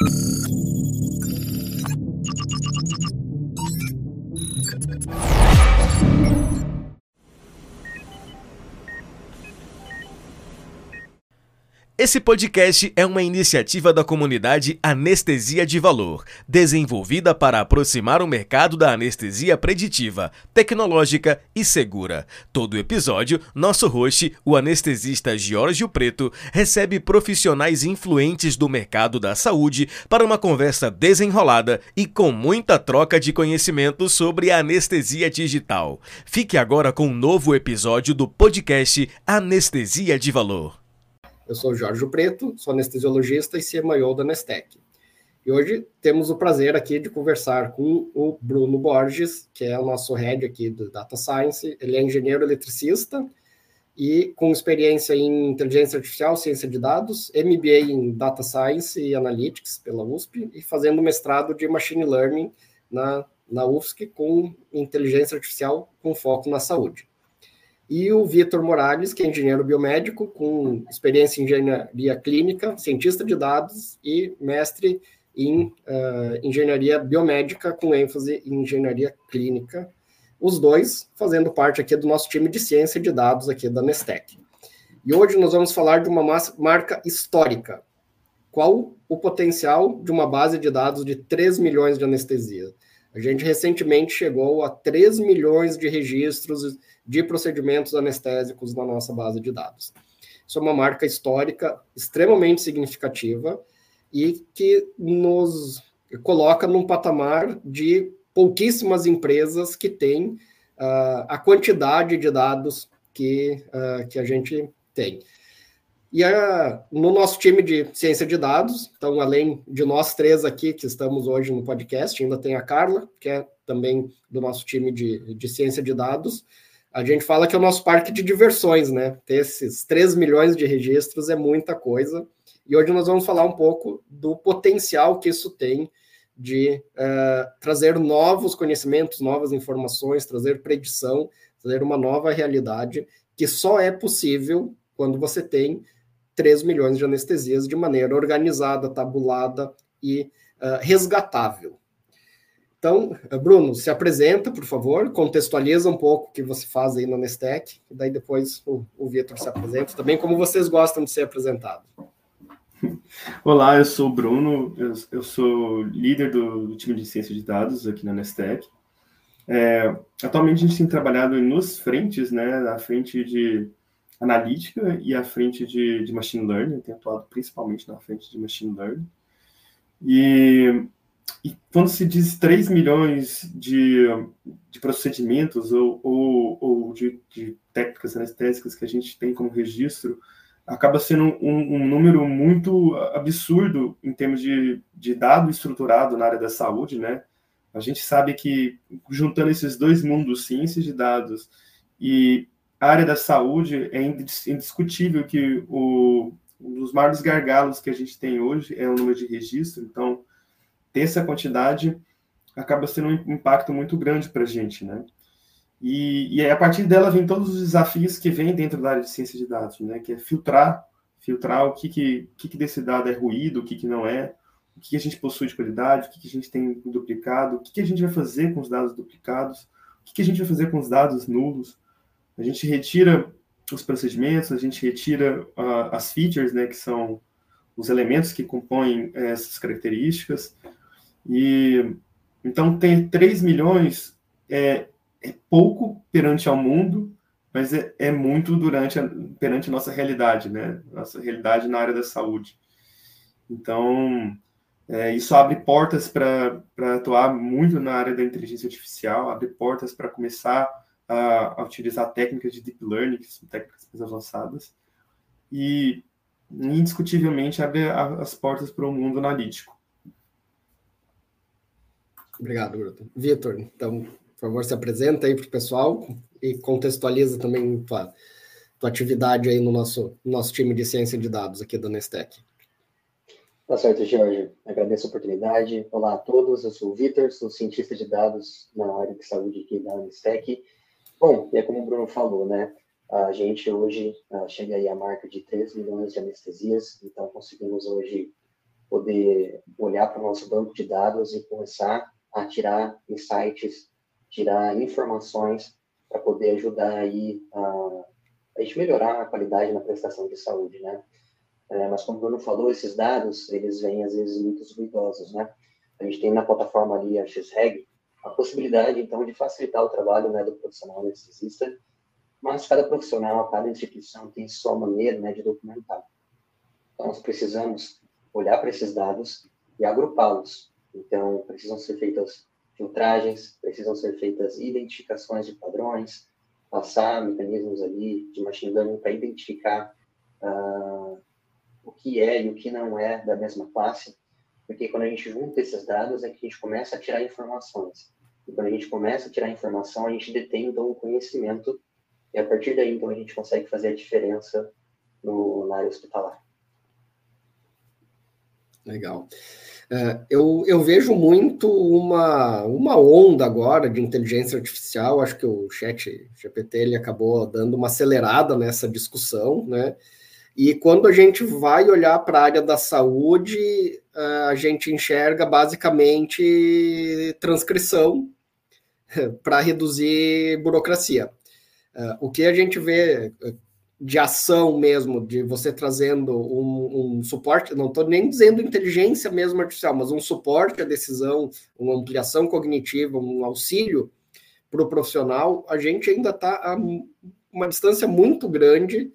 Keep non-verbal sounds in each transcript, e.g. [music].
you Esse podcast é uma iniciativa da comunidade Anestesia de Valor, desenvolvida para aproximar o mercado da anestesia preditiva, tecnológica e segura. Todo episódio, nosso host, o anestesista Giorgio Preto, recebe profissionais influentes do mercado da saúde para uma conversa desenrolada e com muita troca de conhecimento sobre a anestesia digital. Fique agora com um novo episódio do podcast Anestesia de Valor. Eu sou Jorge Preto, sou anestesiologista e CMO da Nestec. E hoje temos o prazer aqui de conversar com o Bruno Borges, que é o nosso head aqui do Data Science. Ele é engenheiro eletricista e com experiência em inteligência artificial, ciência de dados, MBA em Data Science e Analytics pela USP e fazendo mestrado de Machine Learning na, na UFSC com inteligência artificial com foco na saúde e o Vitor Morales, que é engenheiro biomédico, com experiência em engenharia clínica, cientista de dados e mestre em uh, engenharia biomédica, com ênfase em engenharia clínica. Os dois fazendo parte aqui do nosso time de ciência de dados aqui da Nestec. E hoje nós vamos falar de uma marca histórica. Qual o potencial de uma base de dados de 3 milhões de anestesia? A gente recentemente chegou a 3 milhões de registros de procedimentos anestésicos na nossa base de dados. Isso é uma marca histórica extremamente significativa e que nos coloca num patamar de pouquíssimas empresas que têm uh, a quantidade de dados que, uh, que a gente tem. E a, no nosso time de ciência de dados, então, além de nós três aqui que estamos hoje no podcast, ainda tem a Carla, que é também do nosso time de, de ciência de dados. A gente fala que é o nosso parque de diversões, né? Ter esses 3 milhões de registros é muita coisa. E hoje nós vamos falar um pouco do potencial que isso tem de uh, trazer novos conhecimentos, novas informações, trazer predição, trazer uma nova realidade que só é possível quando você tem 3 milhões de anestesias de maneira organizada, tabulada e uh, resgatável. Então, Bruno, se apresenta, por favor, contextualiza um pouco o que você faz aí na Nestec, e daí depois o, o Vitor se apresenta, também como vocês gostam de ser apresentados. Olá, eu sou o Bruno, eu, eu sou líder do, do, time de ciência de dados aqui na Nestec. É, atualmente a gente tem trabalhado nos frentes, né, na frente de analítica e a frente de, de machine learning, tem atuado principalmente na frente de machine learning. E e quando se diz 3 milhões de, de procedimentos ou, ou, ou de, de, técnicas anestésicas que a gente tem como registro, acaba sendo um, um, número muito absurdo em termos de, de dado estruturado na área da saúde, né? A gente sabe que, juntando esses dois mundos, ciência de dados e área da saúde, é indiscutível que o, um dos maiores gargalos que a gente tem hoje é o número de registro. Então, ter essa quantidade acaba sendo um impacto muito grande para a gente, né? E, e a partir dela vem todos os desafios que vêm dentro da área de ciência de dados, né? Que é filtrar, filtrar o que que, que, que desse dado é ruído, o que que não é, o que, a gente possui de qualidade, o que, a gente tem duplicado, o que, a gente vai fazer com os dados duplicados, o que, que a gente vai fazer com os dados nulos. A gente retira os procedimentos, a gente retira uh, as features, né? Que são os elementos que compõem eh, essas características, e então ter 3 milhões é, é pouco perante ao mundo, mas é, é muito durante a, perante a nossa realidade, né? Nossa realidade na área da saúde. Então, é, isso abre portas para atuar muito na área da inteligência artificial, abre portas para começar a, a, utilizar técnicas de deep learning, que são técnicas mais avançadas, e indiscutivelmente abre a, as portas para o mundo analítico. Obrigado, Bruto. Vitor, então, por favor, se apresenta aí para o pessoal e contextualiza também tua, tua atividade aí no nosso, no nosso time de ciência de dados aqui da Nestec. Tá certo, Jorge. Agradeço a oportunidade. Olá a todos, eu sou o Vitor, sou cientista de dados na área de saúde aqui da Nestec. Bom, é como o Bruno falou, né? A gente hoje uh, chega aí à marca de 3 milhões de anestesias, então conseguimos hoje poder olhar para o nosso banco de dados e começar a tirar insights, tirar informações para poder ajudar aí a, a gente melhorar a qualidade na prestação de saúde, né? É, mas como o Bruno falou, esses dados, eles vêm às vezes muito ruidosos, né? A gente tem na plataforma ali a XREG a possibilidade, então, de facilitar o trabalho né, do profissional anestesista, mas cada profissional, cada instituição tem sua maneira né, de documentar. Então, nós precisamos olhar para esses dados e agrupá-los. Então, precisam ser feitas filtragens, precisam ser feitas identificações de padrões, passar mecanismos ali de machine learning para identificar uh, o que é e o que não é da mesma classe, porque quando a gente junta esses dados é que a gente começa a tirar informações. E quando a gente começa a tirar informação, a gente detém então o conhecimento e a partir daí então a gente consegue fazer a diferença no, na área hospitalar. Legal. Uh, eu, eu vejo muito uma, uma onda agora de inteligência artificial, acho que o chat GPT ele acabou dando uma acelerada nessa discussão, né? E quando a gente vai olhar para a área da saúde, a gente enxerga basicamente transcrição [laughs] para reduzir burocracia. O que a gente vê de ação mesmo, de você trazendo um, um suporte, não estou nem dizendo inteligência mesmo artificial, mas um suporte à decisão, uma ampliação cognitiva, um auxílio para o profissional, a gente ainda está a uma distância muito grande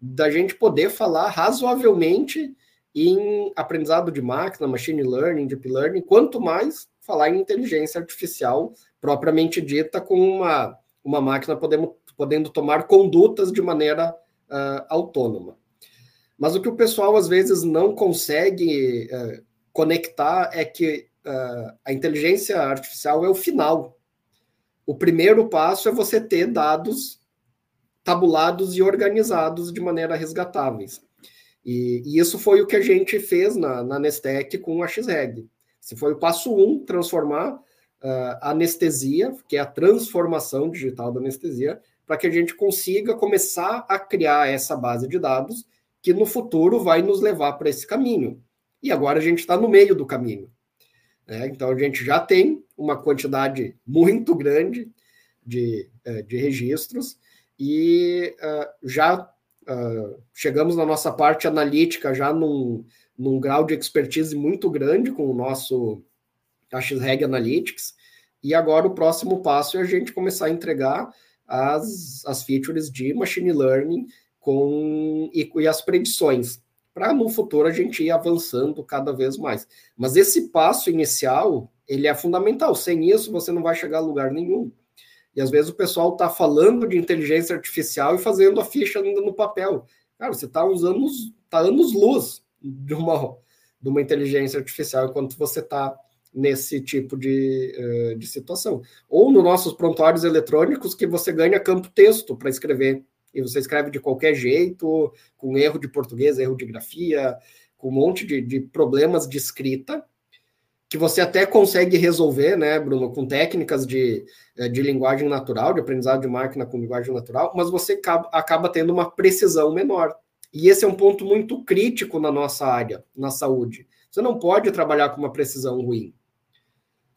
da gente poder falar razoavelmente em aprendizado de máquina, machine learning, deep learning, quanto mais falar em inteligência artificial propriamente dita, com uma, uma máquina podendo, podendo tomar condutas de maneira uh, autônoma. Mas o que o pessoal às vezes não consegue uh, conectar é que uh, a inteligência artificial é o final. O primeiro passo é você ter dados tabulados e organizados de maneira resgatáveis. E, e, isso foi o que a gente fez na, na Nestec com a XREG. Se foi o passo um, transformar uh, a anestesia, que é a transformação digital da anestesia, para que a gente consiga começar a criar essa base de dados que no futuro vai nos levar para esse caminho. E agora a gente está no meio do caminho. Né? Então a gente já tem uma quantidade muito grande de, uh, de registros e uh, já uh, chegamos na nossa parte analítica já num, num grau de expertise muito grande com o nosso XREG Analytics, e agora o próximo passo é a gente começar a entregar as, as features de machine learning com, e, e as predições, para no futuro a gente ir avançando cada vez mais. Mas esse passo inicial, ele é fundamental, sem isso você não vai chegar a lugar nenhum. E às vezes o pessoal está falando de inteligência artificial e fazendo a ficha ainda no papel. Cara, você está uns anos, tá anos luz de uma, de uma inteligência artificial enquanto você está nesse tipo de, eh, de situação. Ou nos nossos prontuários eletrônicos que você ganha campo texto para escrever. E você escreve de qualquer jeito, com erro de português, erro de grafia, com um monte de, de problemas de escrita, que você até consegue resolver, né, Bruno, com técnicas de, eh, de linguagem natural, de aprendizado de máquina com linguagem natural, mas você acaba, acaba tendo uma precisão menor. E esse é um ponto muito crítico na nossa área, na saúde. Você não pode trabalhar com uma precisão ruim.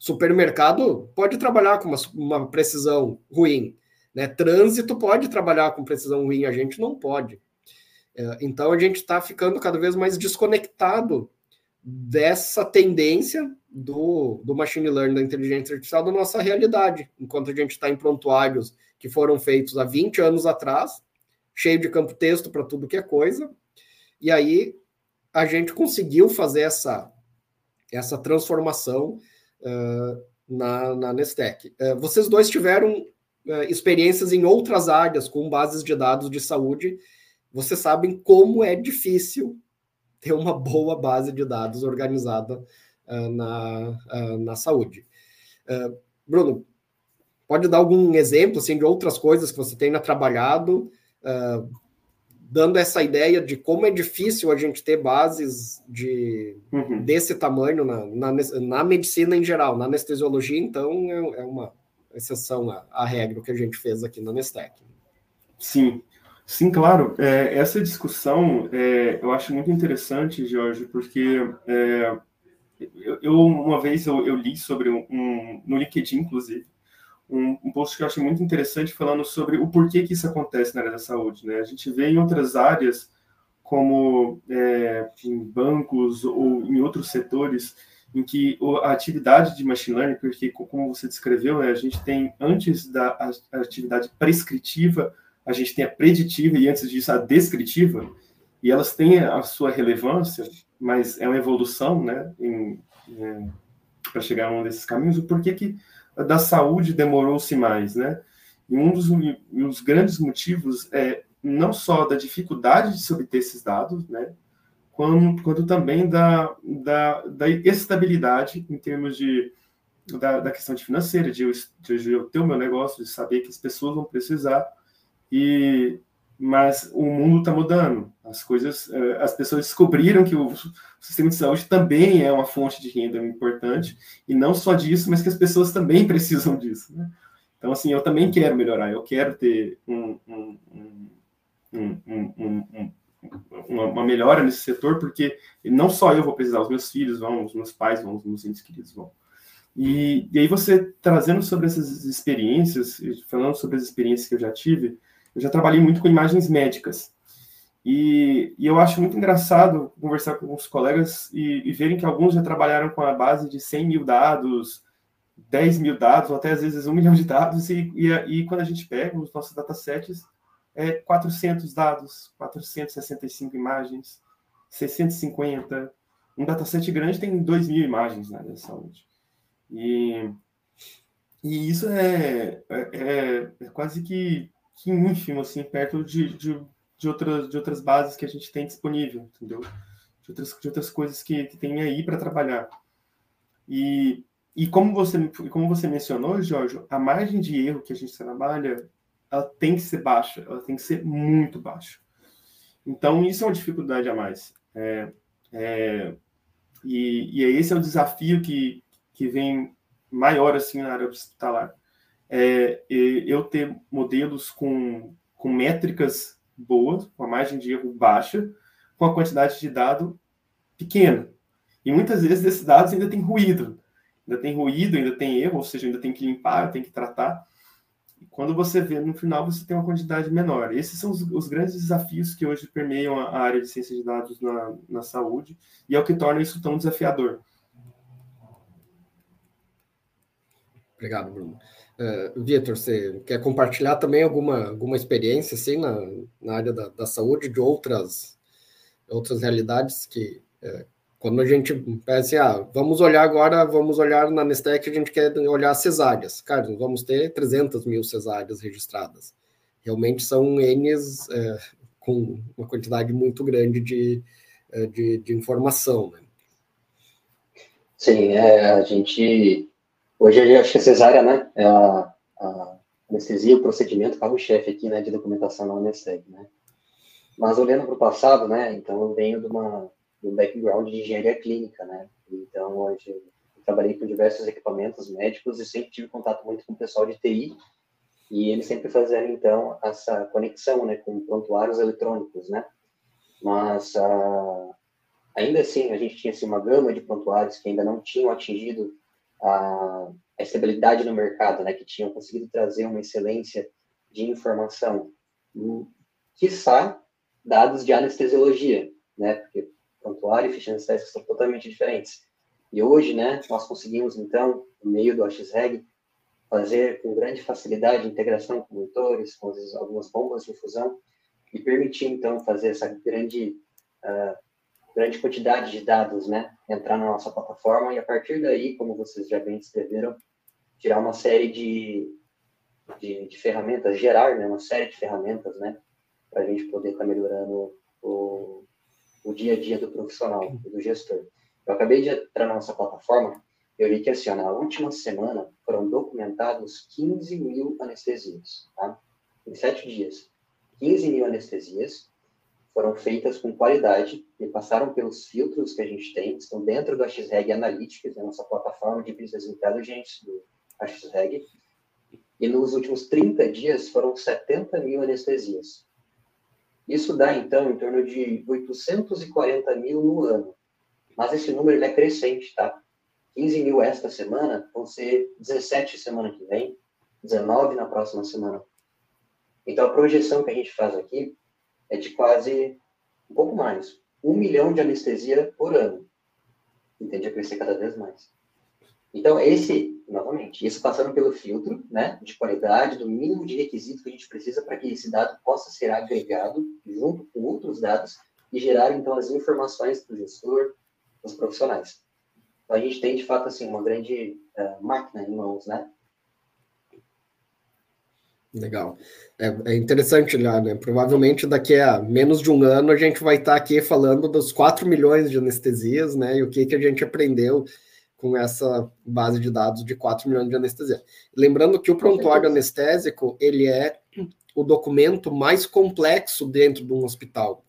Supermercado pode trabalhar com uma, uma precisão ruim. Né? Trânsito pode trabalhar com precisão ruim, a gente não pode. É, então a gente está ficando cada vez mais desconectado dessa tendência do, do machine learning, da inteligência artificial, da nossa realidade, enquanto a gente está em prontuários que foram feitos há 20 anos atrás, cheio de campo texto para tudo que é coisa, e aí a gente conseguiu fazer essa, essa transformação uh, na, na Nestec. Uh, vocês dois tiveram uh, experiências em outras áreas com bases de dados de saúde, vocês sabem como é difícil ter uma boa base de dados organizada uh, na, uh, na saúde. Uh, Bruno, pode dar algum exemplo assim, de outras coisas que você tenha trabalhado, dando essa ideia de como é difícil a gente ter bases de, uhum. desse tamanho na, na, na, medicina em geral, na anestesiologia, então, é, é uma exceção à, à regra que a gente fez aqui na Nestec. Sim, Sim, claro. É, essa discussão é, eu acho muito interessante, Jorge, porque é, eu, eu, uma vez eu, eu li sobre um, um, no LinkedIn, inclusive, um, um, post que eu achei muito interessante falando sobre o porquê que isso acontece na área da saúde. Né? A gente vê em outras áreas, como é, em bancos ou em outros setores, em que a atividade de machine learning, porque como você descreveu, né, a gente tem antes da atividade prescritiva, a gente tem a preditiva e antes disso a descritiva, e elas têm a sua relevância, mas é uma evolução, né, para chegar a um desses caminhos. O porquê que da saúde demorou-se mais, né? E um dos, um dos grandes motivos é não só da dificuldade de se obter esses dados, né? Quanto, quanto também da, da, da estabilidade em termos de da, da questão de financeira, de eu, de eu ter o meu negócio, de saber que as pessoas vão precisar e mas o mundo está mudando. As coisas, eh, as pessoas descobriram que o sistema de saúde também é uma fonte de renda importante e não só disso, mas que as pessoas também [laughs] precisam disso. Né? Então, assim, eu também quero melhorar. Eu quero ter um, um, um, uma melhora nesse setor, porque não só eu vou precisar, os meus filhos vão, os meus pais vão, os meus entes queridos vão. E, e aí você trazendo sobre essas experiências, falando sobre as experiências que eu já tive, eu já trabalhei muito com imagens médicas. E, e eu acho muito engraçado conversar com os colegas e, e, verem que alguns já trabalharam com a base de 100 mil dados, 10 mil dados, ou até às vezes um [laughs] milhão de dados, e, e, e quando a gente pega os nossos datasets, é 400 dados, 465 imagens, 650. Um dataset grande tem 2 mil imagens na área de saúde. E, e isso é, é, é, é quase que que ínfimo, assim, perto de, de, de, outras, de outras bases que a gente tem disponível, entendeu? De outras, de outras coisas que, que tem aí para trabalhar. E, e como, você, como você mencionou, Jorge, a margem de erro que a gente trabalha, ela tem que ser baixa, ela tem que ser muito baixa. Então, isso é uma dificuldade a mais. É, é, e, e esse é o desafio que, que vem maior assim na área hospitalar é, eu ter modelos com, com métricas boas, com a margem de erro baixa, com a quantidade de dado pequena. E muitas vezes esses dados ainda tem ruído. Ainda tem ruído, ainda tem erro, ou seja, ainda tem que limpar, tem que tratar. E quando você vê no final, você tem uma quantidade menor. Esses são os, os grandes desafios que hoje permeiam a, a área de ciência de dados na, na saúde, e é o que torna isso tão desafiador. Obrigado, Bruno. Uh, Vitor, você quer compartilhar também alguma, alguma experiência assim na, na área da, da saúde de outras outras realidades que uh, quando a gente pensa ah, vamos olhar agora, vamos olhar na Nestec, a gente quer olhar cesáreas. Cara, nós vamos ter 300 mil cesáreas registradas. Realmente são N's uh, com uma quantidade muito grande de, de, de informação. Né? Sim, é, a gente Hoje acho que a cesárea, né, é a, a anestesia, o procedimento carro-chefe aqui, né, de documentação na Unesteg, né. Mas olhando para o passado, né, então eu venho de, uma, de um background de engenharia clínica, né, então hoje eu trabalhei com diversos equipamentos médicos e sempre tive contato muito com o pessoal de TI e eles sempre faziam, então, essa conexão, né, com prontuários eletrônicos, né, mas uh, ainda assim a gente tinha assim, uma gama de prontuários que ainda não tinham atingido a, a estabilidade no mercado, né, que tinham conseguido trazer uma excelência de informação, quiçá dados de anestesiologia, né, porque prontuário e ficha anestésica são totalmente diferentes. E hoje, né, nós conseguimos, então, no meio do AXREG, fazer com grande facilidade integração com motores, com algumas bombas de infusão, e permitir, então, fazer essa grande uh, grande quantidade de dados, né, entrar na nossa plataforma e a partir daí, como vocês já bem descreveram, tirar uma série de, de, de ferramentas, gerar, né, uma série de ferramentas, né, para a gente poder estar tá melhorando o, o dia a dia do profissional do gestor. Eu acabei de entrar na nossa plataforma, eu vi que assim, ó, na última semana foram documentados 15 mil anestesias, tá? Em sete dias. 15 mil anestesias, foram feitas com qualidade e passaram pelos filtros que a gente tem, estão dentro do XREG Analytics, a nossa plataforma de Business Intelligence do XREG, e nos últimos 30 dias foram 70 mil anestesias. Isso dá, então, em torno de 840 mil no ano. Mas esse número é crescente, tá? 15 mil esta semana, vão ser 17 semana que vem, 19 na próxima semana. Então, a projeção que a gente faz aqui é de quase um pouco mais, um milhão de anestesia por ano. E tende a crescer cada vez mais. Então, esse, novamente, isso passando pelo filtro né, de qualidade, do mínimo de requisito que a gente precisa para que esse dado possa ser agregado junto com outros dados e gerar, então, as informações para o gestor, os profissionais. Então, a gente tem, de fato, assim, uma grande uh, máquina em mãos, né? Legal. É, é, interessante lá, né? Provavelmente daqui a menos de um ano a gente vai estar aqui falando dos 4 milhões de anestesias, né? E o que, que a gente aprendeu com essa base de dados de 4 milhões de anestesia. Lembrando que o prontuário anestésico, ele é o documento mais complexo dentro de um hospital.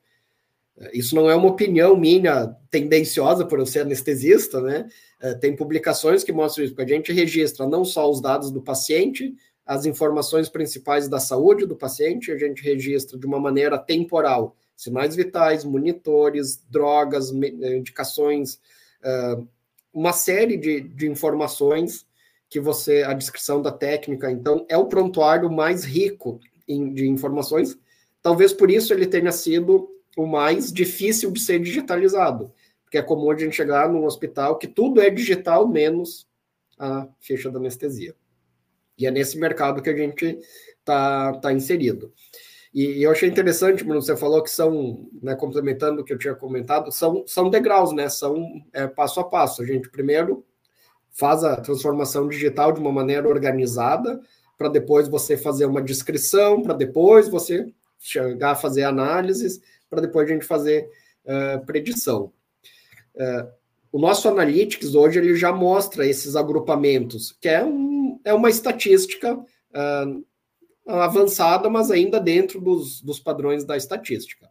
Isso não é uma opinião minha tendenciosa por eu ser anestesista, né? É, tem publicações que mostram isso, porque a gente registra não só os dados do paciente, as informações principais da saúde do paciente, a gente registra de uma maneira temporal sinais vitais, monitores, drogas, indicações, uh, uma série de, de informações que você, a descrição da técnica, então, é o prontuário mais rico em, de informações. Talvez por isso ele tenha sido o mais difícil de ser digitalizado, porque é comum a gente chegar num hospital que tudo é digital menos a ficha da anestesia. E é nesse mercado que a gente está tá inserido. E, eu achei interessante, Bruno, você falou que são, né, complementando o que eu tinha comentado, são, são degraus, né? São é, passo a passo. A gente primeiro faz a transformação digital de uma maneira organizada, para depois você fazer uma descrição, para depois você chegar a fazer análises, para depois a gente fazer uh, predição. Uh, o nosso Analytics hoje ele já mostra esses agrupamentos, que é, um, é uma estatística uh, avançada, mas ainda dentro dos, dos padrões da estatística.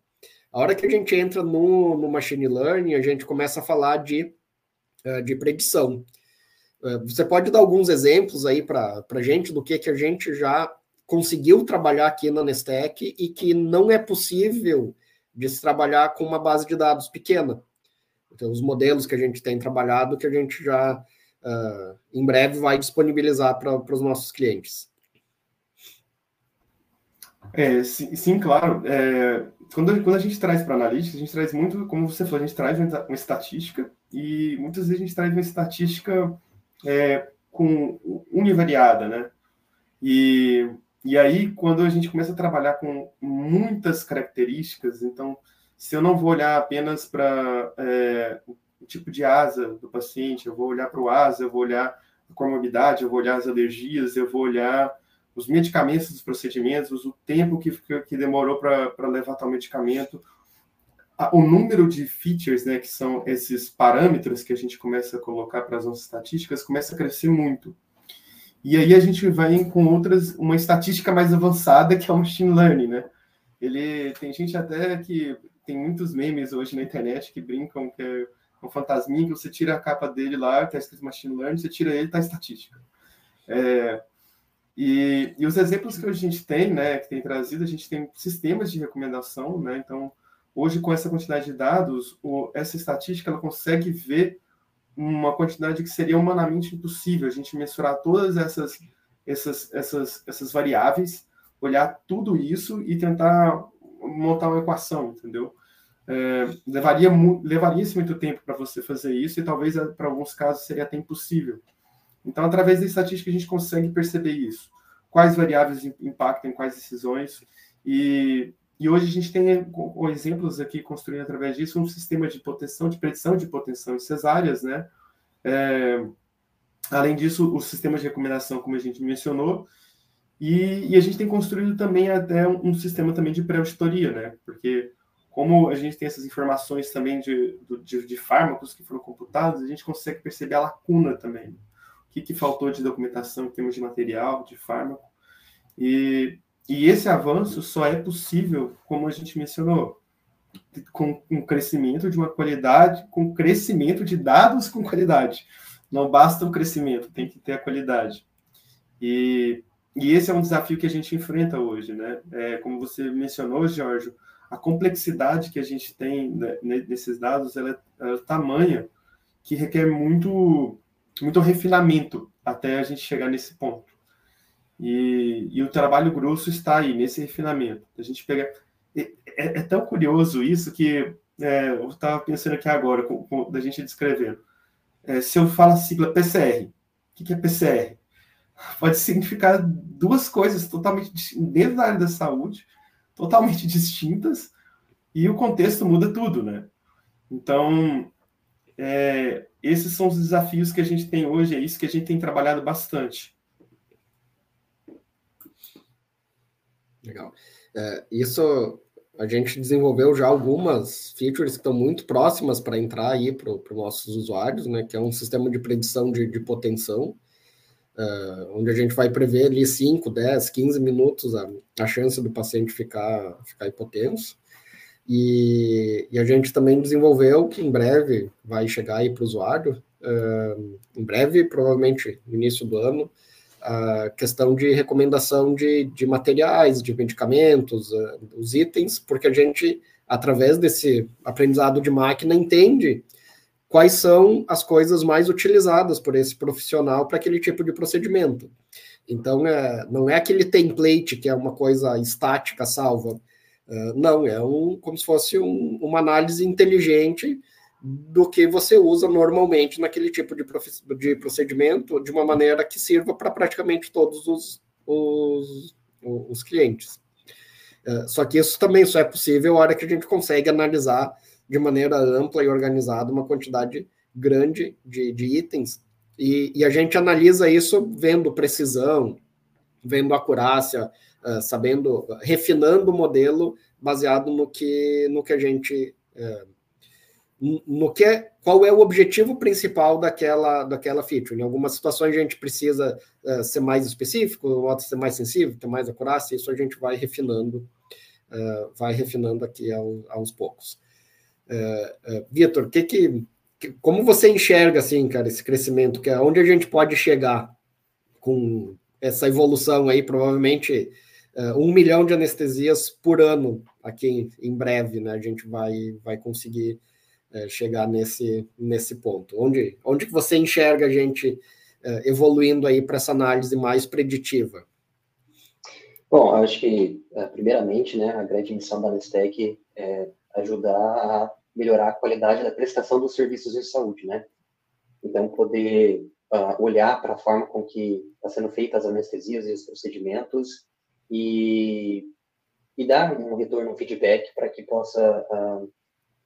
A hora que a gente entra no, no machine learning, a gente começa a falar de, uh, de predição. Uh, você pode dar alguns exemplos aí para a gente do que, que a gente já conseguiu trabalhar aqui na Nestec e que não é possível de se trabalhar com uma base de dados pequena. Então, os modelos que a gente tem trabalhado, que a gente já uh, em breve vai disponibilizar para os nossos clientes. É, sim, sim claro. É, quando, quando a gente traz para analítica, a gente traz muito, como você falou, a gente traz uma, uma estatística e muitas vezes a gente traz uma estatística é, com univariada, né? E, e aí, quando a gente começa a trabalhar com muitas características, então se eu não vou olhar apenas para é, o tipo de asa do paciente, eu vou olhar para o asa, eu vou olhar a comorbidade, eu vou olhar as alergias, eu vou olhar os medicamentos dos procedimentos, o tempo que, que demorou para levar tal medicamento, o número de features, né, que são esses parâmetros que a gente começa a colocar para as nossas estatísticas, começa a crescer muito. E aí a gente vai com outras, uma estatística mais avançada, que é o machine learning, né? Ele tem gente até que tem muitos memes hoje na internet que brincam que é um fantasminha que você tira a capa dele lá, tá escrito machine learning, você tira ele, tá estatística. É, e, e, os exemplos que a gente tem, né, que tem trazido, a gente tem sistemas de recomendação, né, então hoje com essa quantidade de dados, o, essa estatística ela consegue ver uma quantidade que seria humanamente impossível a gente mensurar todas essas essas essas essas variáveis, olhar tudo isso e tentar montar uma equação, entendeu? É, levaria, levaria muito tempo para você fazer isso e talvez é, para alguns casos seria até impossível. Então, através da estatística, a gente consegue perceber isso. Quais variáveis impactam quais decisões. E, e hoje a gente tem com, exemplos aqui construindo através disso um sistema de proteção, de predição de potência em cesáreas, né? É, além disso, o sistema de recomendação, como a gente mencionou, e, e, a gente tem construído também até um, um sistema também de pré-auditoria, né? Porque como a gente tem essas informações também de, de, de, fármacos que foram computados, a gente consegue perceber a lacuna também. O que, que faltou de documentação em termos de material, de fármaco. E, e esse avanço só é possível, como a gente mencionou, com um crescimento de uma qualidade, com crescimento de dados com qualidade. Não basta o crescimento, tem que ter a qualidade. E e esse é um desafio que a gente enfrenta hoje, né? É, como você mencionou, Jorge, a complexidade que a gente tem né, nesses dados ela é, ela é tamanha que requer muito, muito refinamento até a gente chegar nesse ponto. E, e o trabalho grosso está aí, nesse refinamento. A gente pega. É, é tão curioso isso que é, eu estava pensando aqui agora, com, com, da gente descrevendo. É, se eu falo a sigla PCR, o que, que é PCR? Pode significar duas coisas totalmente dentro da área da saúde, totalmente [laughs] distintas, e o contexto muda tudo, né? Então, é, esses são os desafios que a gente tem hoje, é isso que a gente tem trabalhado bastante. Legal. É, isso a gente desenvolveu já algumas features que estão muito próximas para entrar aí para os nossos usuários, né? Que é um sistema de predição de, de potensão, uh, onde a gente vai prever ali 5, 10, 15 minutos a, a chance do paciente ficar, ficar hipotenso. E, e, a gente também desenvolveu, que em breve vai chegar aí para o usuário, uh, em breve, provavelmente no início do ano, a questão de recomendação de, de materiais, de medicamentos, uh, os itens, porque a gente, através desse aprendizado de máquina, entende quais são as coisas mais utilizadas por esse profissional para aquele tipo de procedimento. Então, é, não é aquele template que é uma coisa estática, salva, Uh, não, é um, como se fosse um, uma análise inteligente do que você usa normalmente naquele tipo de, de procedimento, de uma maneira que sirva para praticamente todos os, os, os clientes. Uh, só que isso também só é possível a hora que a gente consegue analisar de maneira ampla e organizada uma quantidade grande de, de itens, e, e a gente analisa isso vendo precisão, vendo acurácia, uh, sabendo, refinando o modelo baseado no que, no que a gente. Uh, no que é, qual é o objetivo principal daquela, daquela feature. Em algumas situações a gente precisa uh, ser mais específico, outras ser mais sensível, ter mais acurácia, isso a gente vai refinando, vai refinando aqui ao, aos poucos. Vitor, que que, como você enxerga assim, cara, esse crescimento, que é onde a gente pode chegar com essa evolução aí, provavelmente uh, um milhão de anestesias por ano aqui em, em breve, né? A gente vai, vai conseguir uh, chegar nesse, nesse ponto. Onde, onde que você enxerga a gente uh, evoluindo aí para essa análise mais preditiva? Bom, acho que, primeiramente, né, a grande missão da Anestec é ajudar a melhorar a qualidade da prestação dos serviços de saúde, né? Então, poder uh, olhar para a forma com que está sendo feitas as anestesias e os procedimentos e, e dar um retorno, um feedback para que possa uh,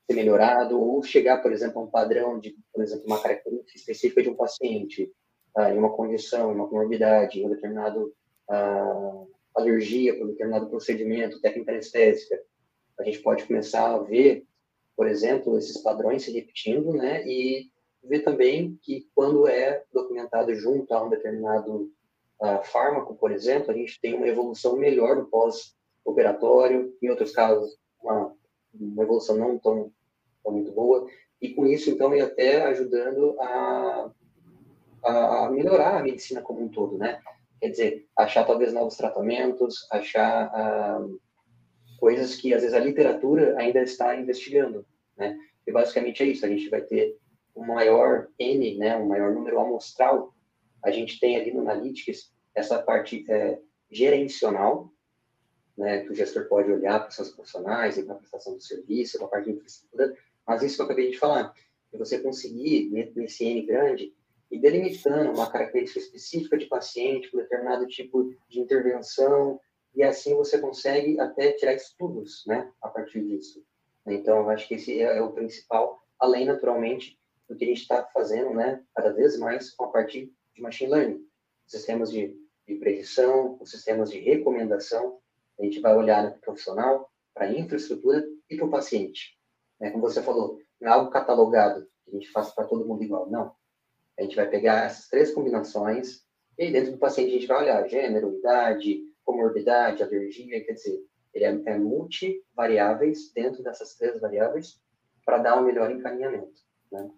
ser melhorado ou chegar, por exemplo, a um padrão de, por exemplo, uma característica específica de um paciente uh, em uma condição, em uma comorbidade, em um determinado alergia para um determinado procedimento, técnica anestésica. A gente pode começar a ver, por exemplo, esses padrões se repetindo, né, e ver também que quando é documentado junto a um determinado uh, fármaco, por exemplo, a gente tem uma evolução melhor do pós-operatório, em outros casos, uma, uma evolução não tão, tão, muito boa, e com isso, então, é até ajudando a, a, melhorar a medicina como um todo, né? Quer dizer, achar talvez novos tratamentos, achar uh, coisas que às vezes a literatura ainda está investigando, né? E basicamente é isso, a gente vai ter um maior N, né, um maior número amostral. A gente tem ali no Analytics essa parte é, né, que o gestor pode olhar para os seus profissionais para a prestação do serviço, para a parte de infraestrutura, mas isso que eu acabei de falar, é você conseguir, nesse N grande, e delimitando uma característica específica de paciente, com determinado tipo de intervenção, e assim você consegue até tirar estudos, né, a partir disso. Então, eu acho que esse é, é o principal, além, naturalmente, do que a gente está fazendo, né, cada vez mais a parte de machine learning, sistemas de, de predição, os sistemas de recomendação. A gente vai olhar para o profissional, para a infraestrutura e para o paciente. Né? Como você falou, não é algo catalogado que a gente faça para todo mundo igual, não. A gente vai pegar essas três combinações e dentro do paciente a gente vai olhar gênero, idade, comorbidade, alergia, quer dizer, ele é, é multivariáveis dentro dessas três variáveis para dar um melhor encaminhamento. Né?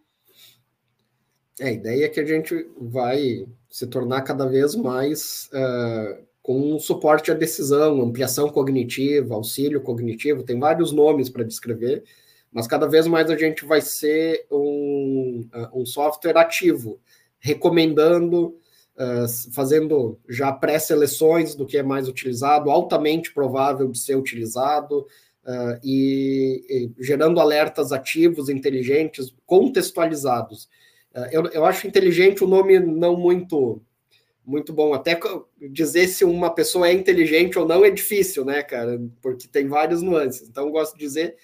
É, a ideia é que a gente vai se tornar cada vez mais uh, com suporte à decisão, ampliação cognitiva, auxílio cognitivo, tem vários nomes para descrever, mas cada vez mais a gente vai ser um, um software ativo, recomendando, uh, fazendo já pré-seleções do que é mais utilizado, altamente provável de ser utilizado, uh, e, e, gerando alertas ativos, inteligentes, contextualizados. Uh, eu, eu acho inteligente o nome não muito muito bom. Até dizer se uma pessoa é inteligente ou não é difícil, né, cara? Porque tem várias nuances. Então, eu gosto de dizer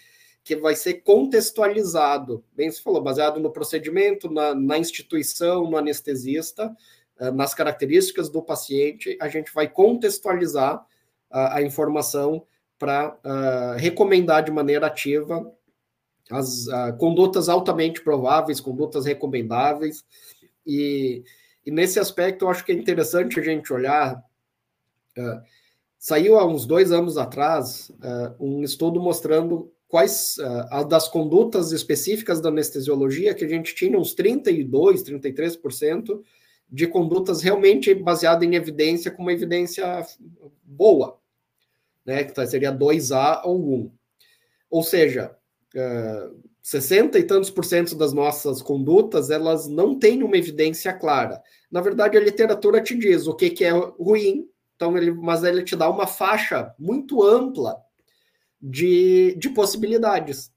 que vai ser contextualizado, bem se falou, baseado no procedimento, na, na instituição, no anestesista, nas características do paciente, a gente vai contextualizar uh, a informação para uh, recomendar de maneira ativa as condutas altamente prováveis, condutas recomendáveis, e, e, nesse aspecto eu acho que é interessante a gente olhar. saiu há uns dois anos atrás um estudo mostrando quais uh, das condutas específicas da anestesiologia, que a gente tinha uns 32, 33% de condutas realmente baseadas em evidência, com uma evidência boa, né? Que seria 2A ou 1. Ou seja, uh, 60 e tantos por cento das nossas condutas, elas não têm uma evidência clara. Na verdade, a literatura te diz o que, que é ruim, então ele, mas ele te dá uma faixa muito ampla de, de possibilidades.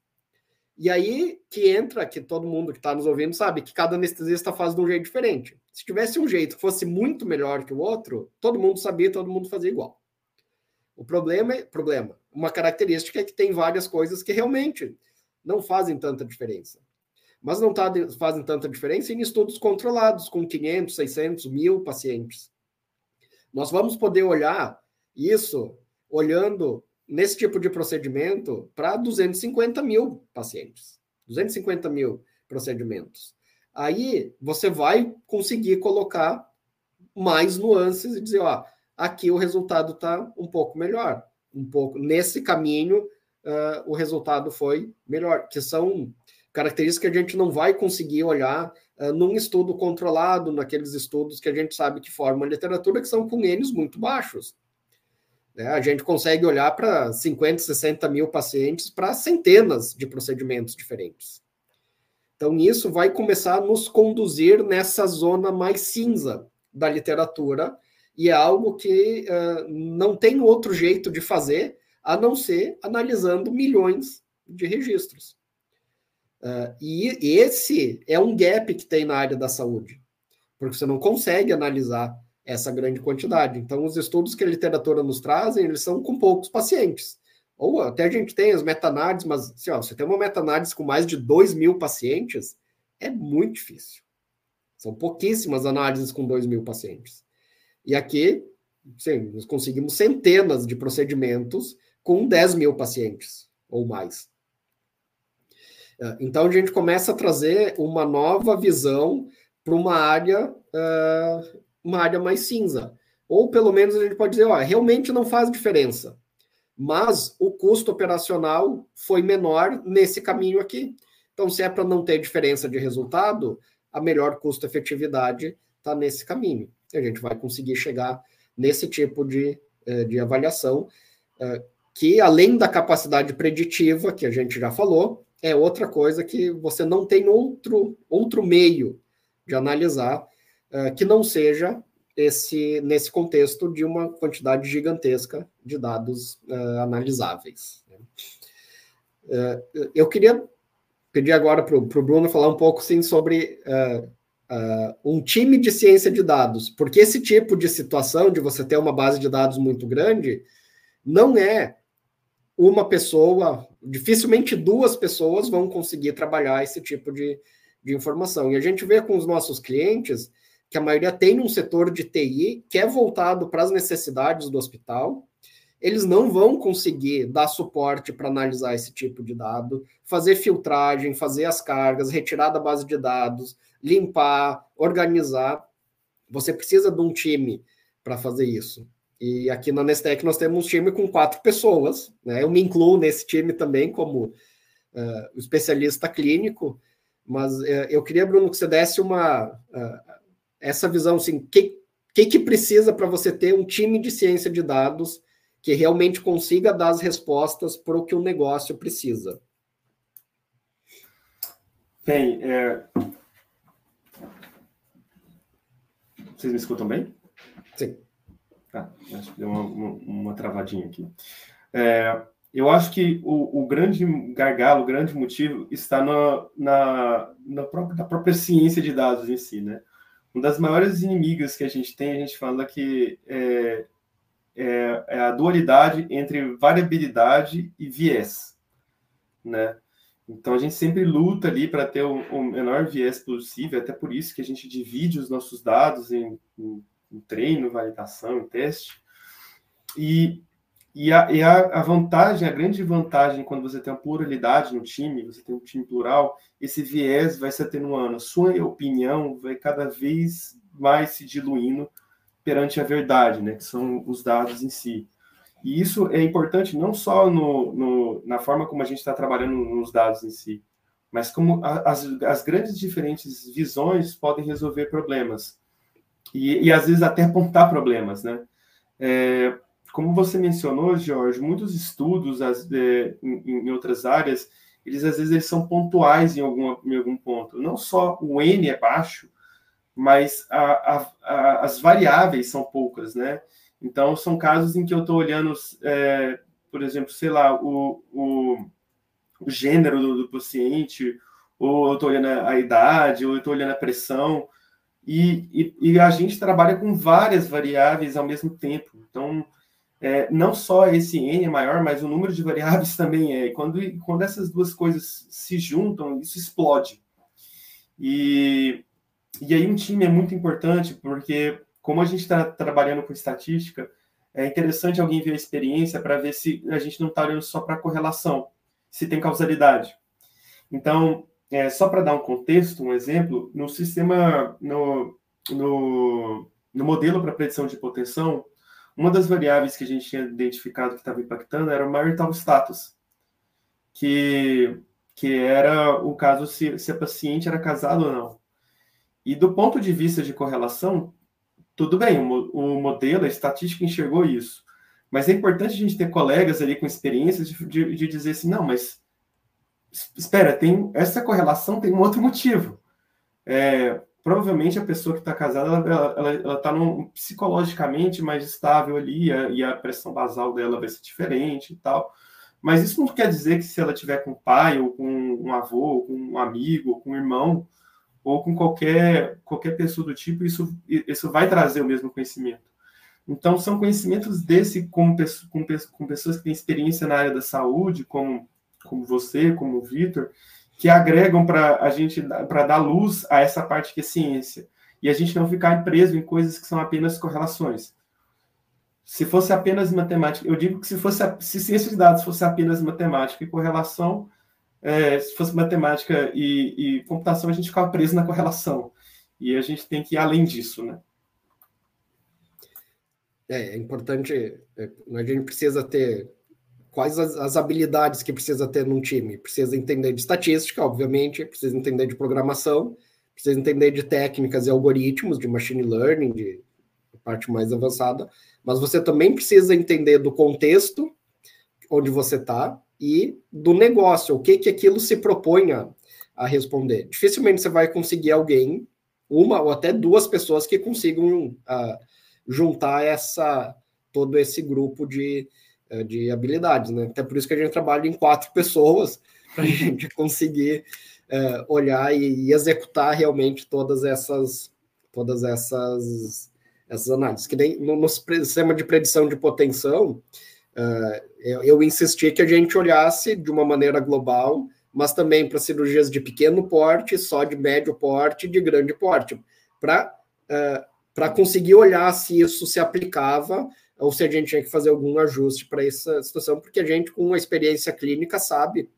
E aí que entra, que todo mundo que está nos ouvindo sabe, que cada anestesista faz de um jeito diferente. Se tivesse um jeito que fosse muito melhor que o outro, todo mundo sabia, todo mundo fazia igual. O problema é problema. Uma característica é que tem várias coisas que realmente não fazem tanta diferença. Mas não tá, fazem tanta diferença em estudos controlados, com 500, 600, mil pacientes. Nós vamos poder olhar isso olhando nesse tipo de procedimento para 250 mil pacientes, 250 mil procedimentos. Aí você vai conseguir colocar mais nuances e dizer, ó, aqui o resultado está um pouco melhor, um pouco nesse caminho uh, o resultado foi melhor, que são características que a gente não vai conseguir olhar uh, num estudo controlado, naqueles estudos que a gente sabe que formam literatura, que são com N's muito baixos. Né? A gente consegue olhar para 50, 60 mil pacientes para centenas de procedimentos diferentes. Então, isso vai começar a nos conduzir nessa zona mais cinza da literatura, e é algo que uh, não tem outro jeito de fazer a não ser analisando milhões de registros. Uh, e esse é um gap que tem na área da saúde, porque você não consegue analisar essa grande quantidade. Então, os estudos que a literatura nos trazem, eles são com poucos pacientes. Ou até a gente tem as meta-análises, mas assim, você tem uma meta-análise com mais de 2 mil pacientes, é muito difícil. São pouquíssimas análises com 2 mil pacientes. E aqui, sim, nós conseguimos centenas de procedimentos com 10 mil pacientes ou mais. É, então, a gente começa a trazer uma nova visão para uma área uh, uma área mais cinza. Ou pelo menos a gente pode dizer, ó, realmente não faz diferença. Mas o custo operacional foi menor nesse caminho aqui. Então, se é para não ter diferença de resultado, a melhor custo-efetividade está nesse caminho. E a gente vai conseguir chegar nesse tipo de, eh, de avaliação, eh, que além da capacidade preditiva, que a gente já falou, é outra coisa que você não tem outro, outro meio de analisar uh, que não seja esse nesse contexto de uma quantidade gigantesca de dados uh, analisáveis. Uh, eu queria pedir agora para o Bruno falar um pouco sim, sobre um time de ciência de dados, porque esse tipo de situação de você ter uma base de dados muito grande não é uma pessoa, dificilmente duas pessoas vão conseguir trabalhar esse tipo de, de informação. E a gente vê com os nossos clientes que a maioria tem um setor de TI que é voltado para as necessidades do hospital. Eles não vão conseguir dar suporte para analisar esse tipo de dado, fazer filtragem, fazer as cargas, retirar da base de dados, limpar, organizar. Você precisa de um time para fazer isso. E aqui na Nestec nós temos um time com quatro pessoas. Né? Eu me incluo nesse time também como uh, especialista clínico, mas uh, eu queria, Bruno, que você desse uma uh, essa visão, assim, que, que, que precisa para você ter um time de ciência de dados que realmente consiga dar as respostas para o que o negócio precisa? Bem, é... vocês me escutam bem? Sim. Tá, acho que deu uma, uma, uma travadinha aqui. É, eu acho que o, o, grande gargalo, o grande motivo está na, na, na, própria, na própria ciência de dados em si, né? Uma das maiores inimigas que a gente tem, a gente fala que é, é, é a dualidade entre variabilidade e viés, né? Então a gente sempre luta ali para ter o, o, menor viés possível, até por isso que a gente divide os nossos dados em, em, em treino, validação, em teste. E, e, a, e a, a, vantagem, a grande vantagem quando você tem uma pluralidade no time, você tem um time plural, esse viés vai se atenuando. A sua opinião vai cada vez mais se diluindo perante a verdade, né, que são os dados em si. E isso é importante não só no, no na forma como a gente está trabalhando nos dados em si, mas como a, as, as grandes diferentes visões podem resolver problemas. E, e às vezes até apontar problemas, né? É, como você mencionou, Jorge, muitos estudos as, é, em, em, outras áreas, eles às vezes eles são pontuais em, alguma, em algum ponto. Não só o N é baixo, mas a, a, a, as variáveis são poucas, né? Então, são casos em que eu estou olhando, é, por exemplo, sei lá, o, o, o gênero do, do, paciente, ou eu estou olhando a, idade, ou eu estou olhando a pressão, e, e, e, a gente trabalha com várias variáveis ao mesmo tempo. Então, é, não só esse N é maior, mas o número de variáveis [laughs] também é. Quando, quando essas duas coisas se juntam, isso explode. E, e aí um time é muito importante, porque como a gente está trabalhando com estatística, é interessante alguém ver a experiência para ver se a gente não está olhando só para correlação, se tem causalidade. Então, é, só para dar um contexto, um exemplo, no sistema, no, no, no modelo para predição de hipotensão, uma das variáveis que a gente tinha identificado que estava impactando era o marital status, que, que era o caso se, se a paciente era casada ou não. E do ponto de vista de correlação, tudo bem, o, o modelo, a estatística enxergou isso. Mas é importante a gente ter colegas ali com experiências de, de, de dizer assim, não, mas espera, tem essa correlação tem um outro motivo. É, provavelmente a pessoa que está casada, ela está psicologicamente mais estável ali, a, e a pressão basal dela vai ser diferente e tal. Mas isso não quer dizer que se ela tiver com um pai, ou com um avô, ou com um amigo, ou com um irmão, ou com qualquer, qualquer pessoa do tipo, isso, isso vai trazer o mesmo conhecimento. Então, são conhecimentos desse com, com, com pessoas que têm experiência na área da saúde, como, como você, como o Vitor, que agregam para a gente, para dar luz a essa parte que é ciência. E a gente não ficar preso em coisas que são apenas correlações. Se fosse apenas matemática, eu digo que se fosse se ciência de dados fosse apenas matemática e correlação, é, se fosse matemática e, e, computação, a gente ficava preso na correlação. E a gente tem que ir além disso, né? É, é importante, é, a gente precisa ter quais as, as, habilidades que precisa ter num time. Precisa entender de estatística, obviamente, precisa entender de programação, precisa entender de técnicas e algoritmos, de machine learning, de parte mais avançada, mas você também precisa entender do contexto onde você está, e do negócio, o que que aquilo se propõe a, a responder. Dificilmente você vai conseguir alguém, uma ou até duas pessoas que consigam uh, juntar essa todo esse grupo de, de habilidades, né? Até por isso que a gente trabalha em quatro [laughs] pessoas para a gente conseguir uh, olhar e, e, executar realmente todas essas todas essas essas análises. Que nem no, no sistema de predição de potensão, Uh, eu, eu, insisti que a gente olhasse de uma maneira global, mas também para cirurgias de pequeno porte, só de médio porte, de grande porte, para uh, conseguir olhar se isso se aplicava ou se a gente tinha que fazer algum ajuste para essa situação, porque a gente, com a experiência clínica, sabe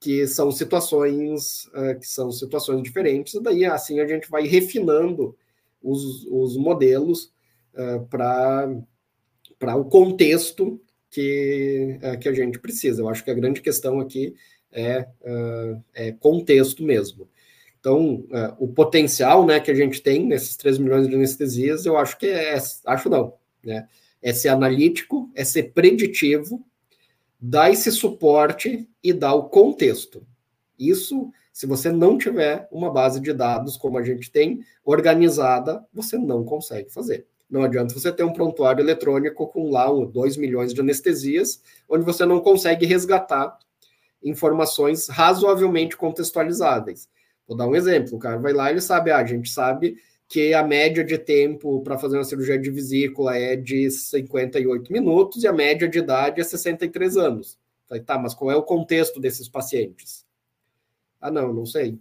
que são situações uh, que são situações diferentes, e daí assim a gente vai refinando os, os modelos uh, para o contexto que, é, que a gente precisa. Eu acho que a grande questão aqui é, uh, é contexto mesmo. Então, o potencial né, que a gente tem nesses 3 milhões de anestesias, eu acho que é, acho não, né? É ser analítico, é ser preditivo, dar esse suporte e dar o contexto. Isso, se você não tiver uma base de dados como a gente tem, organizada, você não consegue fazer. Não adianta você ter um prontuário eletrônico com lá 2 milhões de anestesias, onde você não consegue resgatar informações razoavelmente contextualizáveis. Vou dar um exemplo: o cara vai lá e ele sabe, ah, a gente sabe que a média de tempo para fazer uma cirurgia de vesícula é de 58 minutos e a média de idade é 63 anos. Falei, tá, mas qual é o contexto desses pacientes? Ah, não, não sei.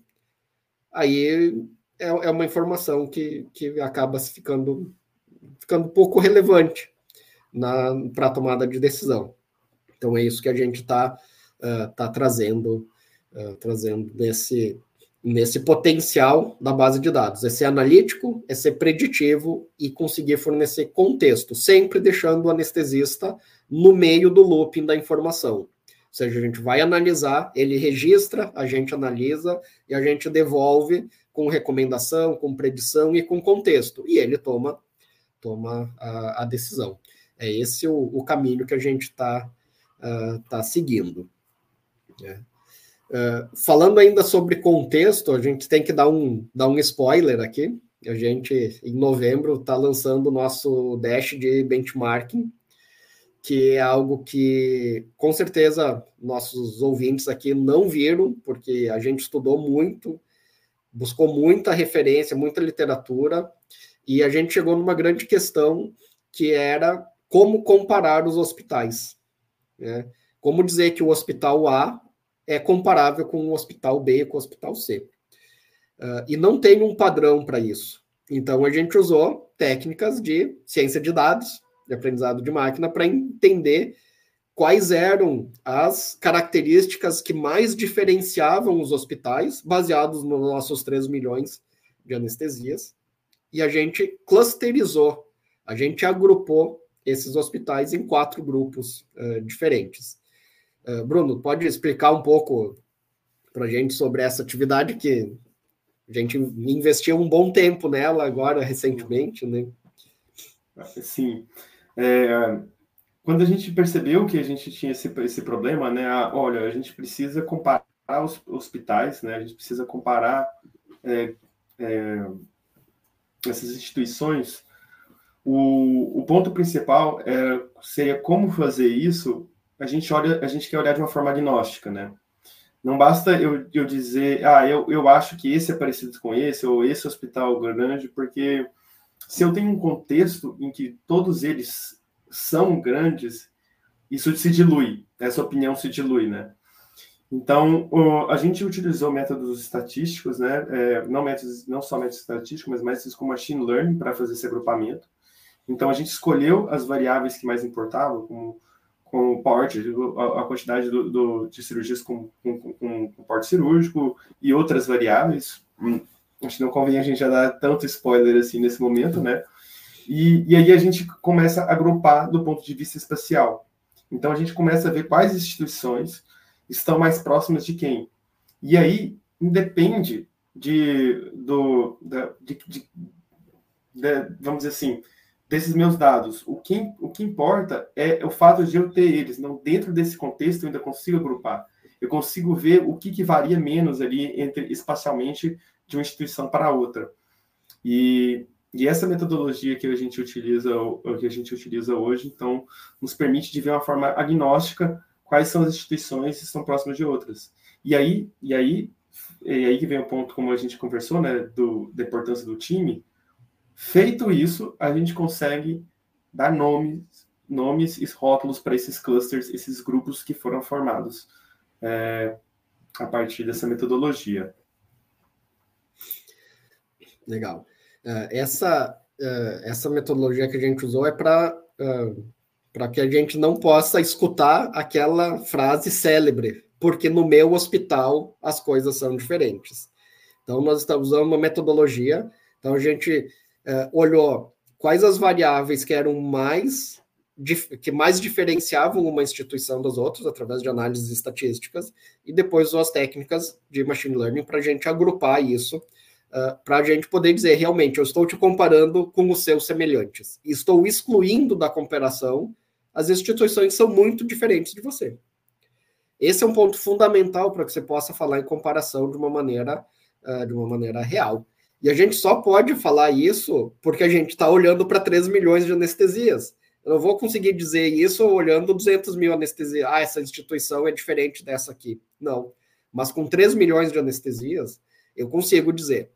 Aí é, é uma informação que, que acaba ficando, ficando pouco relevante para a tomada de decisão. Então é isso que a gente está uh, tá trazendo, uh, trazendo nesse, nesse potencial da base de dados. É ser analítico, é ser preditivo e conseguir fornecer contexto, sempre deixando o anestesista no meio do looping da informação. Ou seja, a gente vai analisar, ele registra, a gente analisa e a gente devolve com recomendação, com predição e com contexto. E ele toma, toma a, a decisão. É esse o, o, caminho que a gente está uh, tá seguindo. É. Uh, falando ainda sobre contexto, a gente tem que dar um, dar um spoiler aqui. A gente, em novembro, está lançando o nosso dash de benchmarking, que é algo que, com certeza, nossos ouvintes aqui não viram, porque a gente estudou muito, buscou muita referência, muita literatura, e a gente chegou numa grande questão que era como comparar os hospitais. Né? Como dizer que o hospital A é comparável com o hospital B com o hospital C. Uh, e não tem um padrão para isso. Então a gente usou técnicas de ciência de dados, de aprendizado de máquina, para entender quais eram as características que mais diferenciavam os hospitais, baseados nos nossos 3 milhões de anestesias. E a gente clusterizou, a gente agrupou esses hospitais em quatro grupos uh, diferentes. Uh, Bruno, pode explicar um pouco para a gente sobre essa atividade que a gente investiu um bom tempo nela agora recentemente, né? Sim. É, quando a gente percebeu que a gente tinha esse, esse problema, né? A, olha, a gente precisa comparar os hospitais, né? A gente precisa comparar é, é, essas instituições. O, o ponto principal é, seria como fazer isso a gente olha, a gente quer olhar de uma forma agnóstica, né? Não basta eu, eu dizer, ah, eu, eu acho que esse é parecido com esse, ou esse hospital grande, porque se eu tenho um contexto em que todos eles são grandes, isso se dilui, essa opinião se dilui, né? Então, a gente utilizou métodos estatísticos, né? É, não, métodos, não só métodos estatísticos, mas métodos com machine learning para fazer esse agrupamento. Então, a gente escolheu as variáveis que mais importavam, como com o porte, a, a quantidade do, do, de cirurgias com, com, com, com, porte cirúrgico e outras variáveis. Hum, acho que não convém a gente já dar tanto spoiler assim nesse momento, né? E, e aí a gente começa a agrupar do ponto de vista espacial. Então a gente começa a ver quais instituições estão mais próximas de quem. E aí independe de, do, da, de, de, de vamos dizer assim, desses meus dados. O que, o que importa é o fato de eu ter eles. Não dentro desse contexto eu ainda consigo agrupar. Eu consigo ver o que, que varia menos ali entre espacialmente de uma instituição para outra. E, e essa metodologia que a gente utiliza que a gente utiliza hoje, então, nos permite de ver uma forma agnóstica quais são as instituições que estão próximas de outras. E aí, e aí, e aí que vem o ponto como a gente conversou, né, do, da importância do time Feito isso, a gente consegue dar nomes, nomes e rótulos para esses clusters, esses grupos que foram formados é, a partir dessa metodologia. Legal. Uh, essa, uh, essa metodologia que a gente usou é para uh, para que a gente não possa escutar aquela frase célebre, porque no meu hospital as coisas são diferentes. Então, nós estamos usando uma metodologia. Então, a gente uh, olhou quais as variáveis que eram mais que mais diferenciavam uma instituição das outras através de análises estatísticas e depois as técnicas de machine learning para a gente agrupar isso, uh, para a gente poder dizer realmente eu estou te comparando com os seus semelhantes e estou excluindo da comparação as instituições que são muito diferentes de você. Esse é um ponto fundamental para que você possa falar em comparação de uma maneira uh, de uma maneira real. E a gente só pode falar isso porque a gente está olhando para 3 milhões de anestesias. Eu não vou conseguir dizer isso olhando 200 mil anestesias. Ah, essa instituição é diferente dessa aqui. Não. Mas com 3 milhões de anestesias, eu consigo dizer.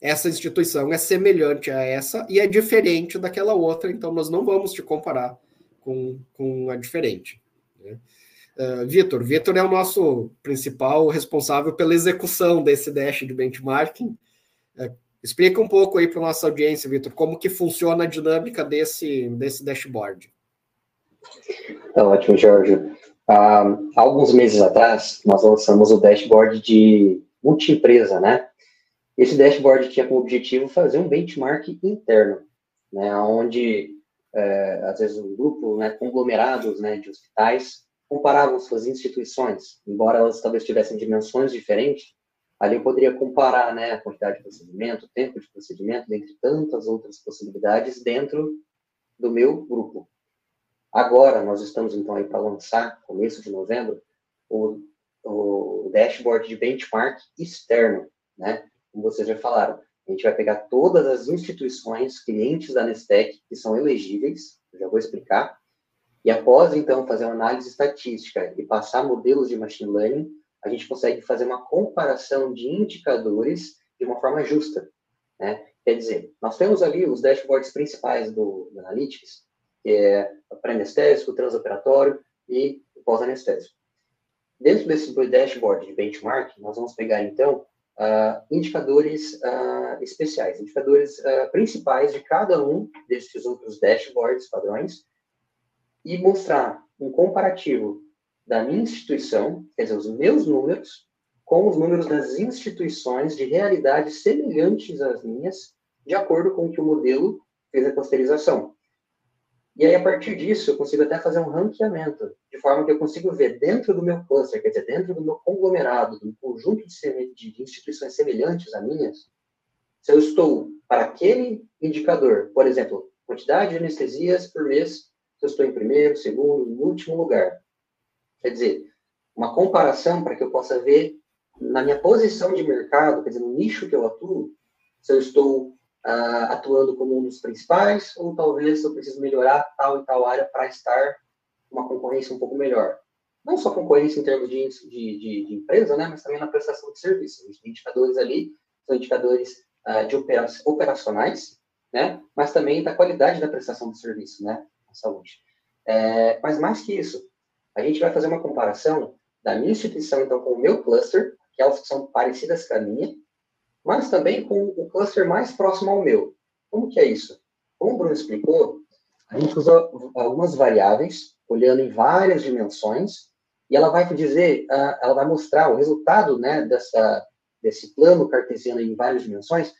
Essa instituição é semelhante a essa e é diferente daquela outra, então nós não vamos te comparar com, com a diferente. Né? Uh, Vitor, Vitor é o nosso principal responsável pela execução desse dash de benchmarking. Uh, Explica um pouco aí para nossa audiência, Vitor, como que funciona a dinâmica desse, desse dashboard. Tá ótimo, Jorge. Há alguns meses atrás, nós lançamos o dashboard de multiempresa, né? Esse dashboard tinha como objetivo fazer um benchmark interno, né? Onde, é, às vezes, um grupo, né, conglomerados né, de hospitais, comparavam suas instituições, embora elas talvez tivessem dimensões diferentes, Ali eu poderia comparar né, a quantidade de procedimento, o tempo de procedimento, dentre tantas outras possibilidades dentro do meu grupo. Agora, nós estamos então aí para lançar, começo de novembro, o, o dashboard de benchmark externo, né? Como vocês já falaram, a gente vai pegar todas as instituições, clientes da Nestec que são elegíveis, já vou explicar, e após então fazer uma análise estatística e passar modelos de machine learning, a gente consegue fazer uma comparação de indicadores de uma forma justa. Né? Quer dizer, nós temos ali os dashboards principais do, do Analytics, que é o pré-anestésico, o transoperatório e o pós-anestésico. Dentro desse dashboard de benchmark, nós vamos pegar, então, uh, indicadores uh, especiais, indicadores uh, principais de cada um desses outros dashboards padrões e mostrar um comparativo da minha instituição, quer dizer, os meus números, com os números das instituições de realidades semelhantes às minhas, de acordo com o que o modelo fez a clusterização. E aí, a partir disso, eu consigo até fazer um ranqueamento, de forma que eu consigo ver dentro do meu cluster, quer dizer, dentro do meu conglomerado, do conjunto de, de instituições semelhantes a minhas, se eu estou para aquele indicador, por exemplo, quantidade de anestesias por mês, se eu estou em primeiro, segundo, último lugar. Quer dizer, uma comparação para que eu possa ver na minha posição de mercado, quer dizer, no nicho que eu atuo, se eu estou uh, atuando como um dos principais ou talvez eu preciso melhorar tal e tal área para estar uma concorrência um pouco melhor. Não só concorrência em termos de, de, de, de empresa, né, mas também na prestação de serviço. Os indicadores ali são indicadores uh, de opera operacionais, né, mas também da qualidade da prestação de serviço, né, na saúde. É, mas mais que isso, a gente vai fazer uma comparação da minha instituição, então, com o meu cluster, que elas são parecidas com a minha, mas também com o cluster mais próximo ao meu. Como que é isso? Como o Bruno explicou, a gente usa algumas variáveis, olhando em várias dimensões, e ela vai dizer, ah, ela vai mostrar o resultado né, dessa, desse plano cartesiano em várias dimensões,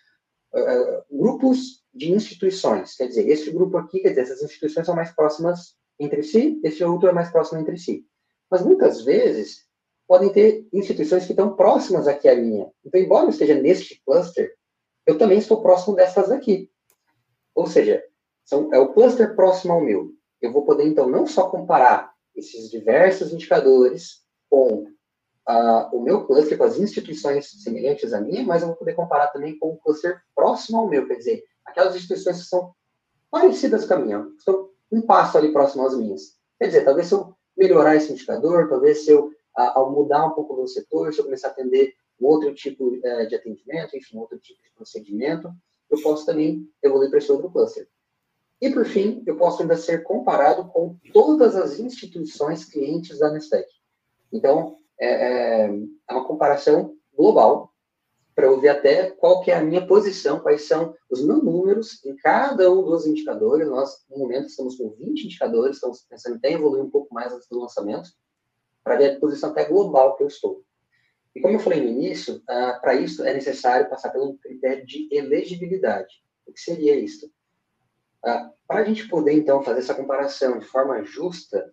ah, ah, grupos de instituições. Quer dizer, esse grupo aqui, quer dizer, essas instituições são mais próximas entre si, esse outro é mais próximo entre si. Mas muitas vezes podem ter instituições que estão próximas aqui à minha. Então, embora eu esteja neste cluster, eu também estou próximo dessas aqui. Ou seja, são, é o cluster próximo ao meu. Eu vou poder, então, não só comparar esses diversos indicadores com o meu cluster, com as instituições semelhantes à minha, mas eu vou poder comparar também com o cluster próximo ao meu, quer dizer, aquelas instituições que são parecidas com a minha, que estão um passo ali próximo às minhas. Quer dizer, talvez se eu melhorar esse indicador, talvez se eu, ao mudar um pouco do setor, se eu começar a atender um outro tipo é, de atendimento, enfim, outro tipo de procedimento, eu posso também evoluir para esse outro cluster. E, por fim, eu posso ainda ser comparado com todas as instituições clientes da Nestec. Então, é, é, é uma comparação global para eu ver até qual que é a minha posição, quais são os meus números em cada um dos indicadores. Nós, no momento, estamos com 20 indicadores, estamos pensando em evoluir um pouco mais antes do lançamento, para ver a posição até global que eu estou. E como eu falei no início, ah, para isso é necessário passar pelo critério de elegibilidade. O que seria isso? Ah, Para a gente poder, então, fazer essa comparação de forma justa,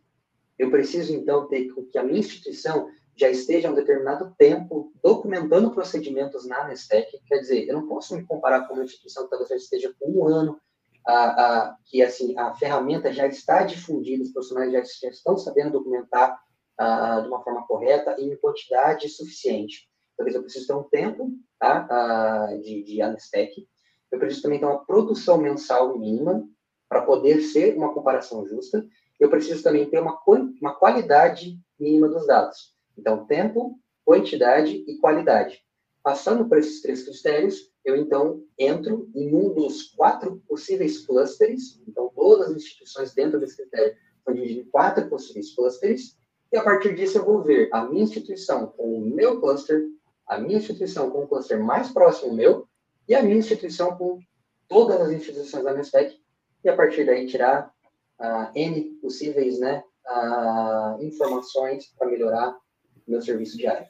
eu preciso, então, ter que a minha instituição já esteja há um determinado tempo documentando procedimentos na Nestec. Quer dizer, eu não posso me comparar com uma instituição que talvez já esteja com um ano, que assim a ferramenta já está difundida, os profissionais já, já estão sabendo documentar de uma forma correta e em quantidade suficiente. Talvez eu precise ter um tempo tá, de, de Anestec. Eu preciso também ter uma produção mensal mínima para poder ser uma comparação justa. Eu preciso também ter uma, uma qualidade mínima dos dados. Então, tempo, quantidade e qualidade. Passando por esses três critérios, eu então entro em um dos quatro possíveis clusters. Então, todas as instituições dentro desse critério são divididas em quatro possíveis clusters. E a partir disso, eu vou ver a minha instituição com o meu cluster, a minha instituição com o cluster mais próximo meu e a minha instituição com todas as instituições da NESPEC. E a partir daí, tirar uh, N possíveis né, uh, informações para melhorar meu serviço diário.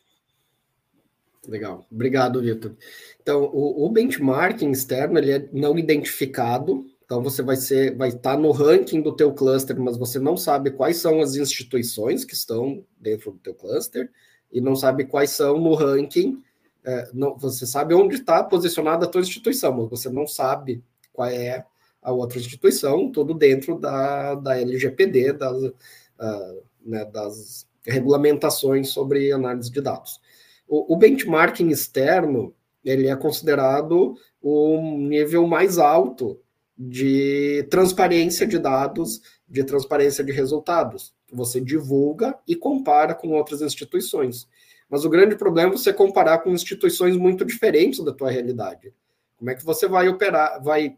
Legal, obrigado, Vitor. Então, o, o, benchmarking externo ele é não identificado. Então, você vai ser, vai estar no ranking do teu cluster, mas você não sabe quais são as instituições que estão dentro do teu cluster e não sabe quais são no ranking. É, não, você sabe onde está posicionada a tua instituição, mas você não sabe qual é a outra instituição, tudo dentro da, da LGPD, das, uh, né, das regulamentações sobre análise de dados. O, o benchmarking externo ele é considerado o nível mais alto de transparência de dados, de transparência de resultados. Você divulga e compara com outras instituições. Mas o grande problema é você comparar com instituições muito diferentes da tua realidade. Como é que você vai operar, vai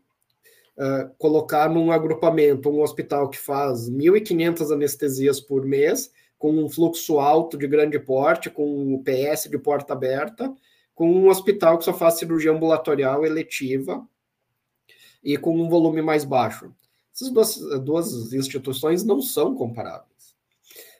uh, colocar num agrupamento um hospital que faz 1.500 anestesias por mês com um fluxo alto de grande porte, com o PS de porta aberta, com um hospital que só faz cirurgia ambulatorial eletiva e com um volume mais baixo. Essas duas, duas instituições não são comparáveis.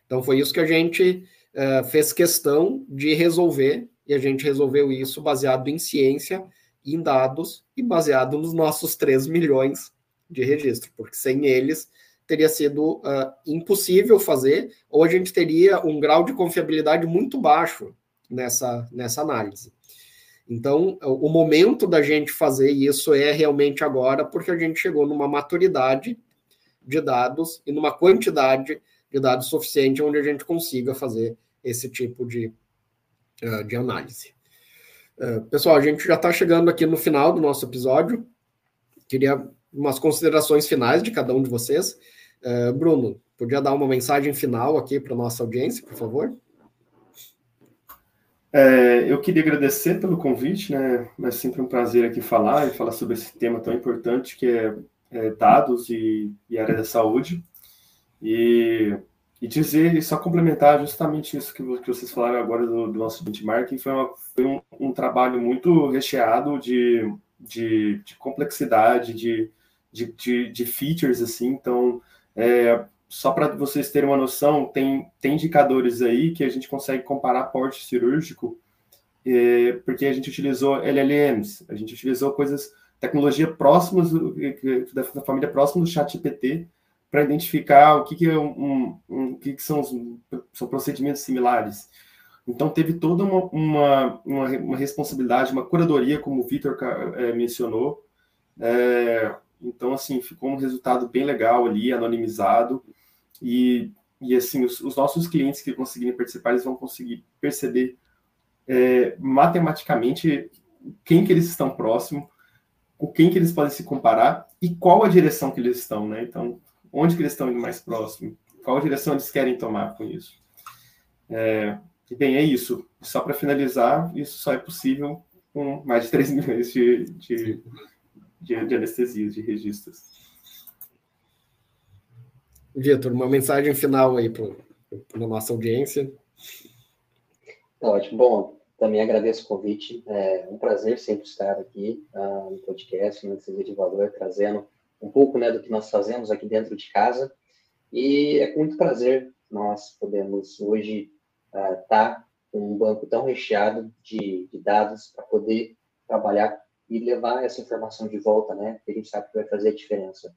Então, foi isso que a gente uh, fez questão de resolver, e a gente resolveu isso baseado em ciência, em dados e baseado nos nossos 3 milhões de registro, porque sem eles teria sido uh, impossível fazer, ou a gente teria um grau de confiabilidade muito baixo nessa, nessa análise. Então, o momento da gente fazer isso é realmente agora, porque a gente chegou numa maturidade de dados e numa quantidade de dados suficiente onde a gente consiga fazer esse tipo de, uh, de análise. Uh, pessoal, a gente já está chegando aqui no final do nosso episódio. Queria umas considerações finais de cada um de vocês. Uh, Bruno, podia dar uma mensagem final aqui para nossa audiência, por favor? É, eu queria agradecer pelo convite, né? É sempre um prazer aqui falar e falar sobre esse tema tão importante que é, é dados e, e, área da saúde. E, e dizer, e só complementar justamente isso que, que vocês falaram agora do, do nosso benchmarking, foi, uma, foi um, um, trabalho muito recheado de, de, de complexidade, de, de, de, de features, assim, então, é, só para vocês terem uma noção, tem, tem indicadores aí que a gente consegue comparar porte cirúrgico, é, porque a gente utilizou LLMs, a gente utilizou coisas, tecnologia próximas, da, da família próxima do chat GPT, para identificar o que, que, é um, um, o que, que são, os, são procedimentos similares. Então, teve toda uma, uma, uma, uma responsabilidade, uma curadoria, como o Vitor é, mencionou, é, então, assim, ficou um resultado bem legal ali, anonimizado. E, e assim, os, os nossos clientes que conseguirem participar, eles vão conseguir perceber é, matematicamente quem que eles estão próximo, com quem que eles podem se comparar e qual a direção que eles estão, né? Então, onde que eles estão indo mais próximo? Qual a direção eles querem tomar com isso? É, bem, é isso. Só para finalizar, isso só é possível com mais de 3 [laughs] milhões de, de de, de anestesias, de registros. Vitor, uma mensagem final aí para a nossa audiência. Tá ótimo. Bom, também agradeço o convite. É um prazer sempre estar aqui uh, no podcast, no Anestesia de Valor, trazendo um pouco né, do que nós fazemos aqui dentro de casa. E é com muito prazer nós podemos hoje estar uh, tá com um banco tão recheado de, de dados para poder trabalhar e levar essa informação de volta, né? Que a gente sabe que vai fazer a diferença.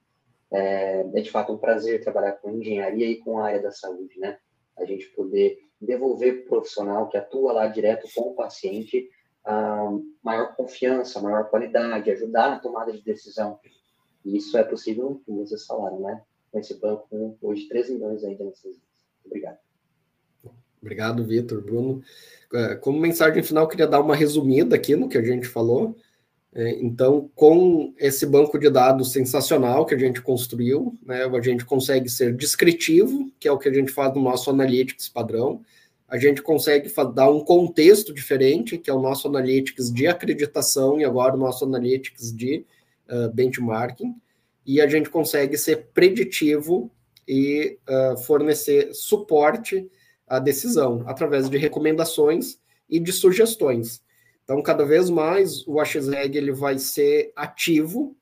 É, é, de fato um prazer trabalhar com engenharia e com a área da saúde, né? A gente poder devolver para o profissional que atua lá direto com o paciente a maior confiança, maior qualidade, ajudar na tomada de decisão. E isso é possível, como vocês falaram, né? Com esse banco hoje 13 milhões anestesistas. Obrigado. Obrigado, Vitor, Bruno. É, como mensagem final, queria dar uma resumida aqui no que a gente falou. É, então, com esse banco de dados sensacional que a gente construiu, né, a gente consegue ser descritivo, que é o que a gente faz no nosso Analytics padrão. A gente consegue dar um contexto diferente, que é o nosso Analytics de acreditação e agora o nosso Analytics de uh, benchmarking. E a gente consegue ser preditivo e uh, fornecer suporte à decisão através de recomendações e de sugestões. Então, cada vez mais o AXREG ele vai ser ativo,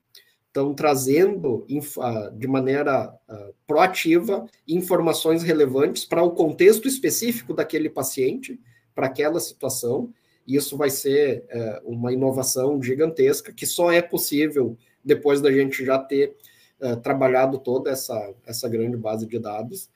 então trazendo ah, de maneira uh, proativa informações relevantes para o contexto específico daquele paciente, para aquela situação. Isso vai ser uh, uma inovação gigantesca que só é possível depois da gente já ter uh, trabalhado toda essa, essa grande base de dados.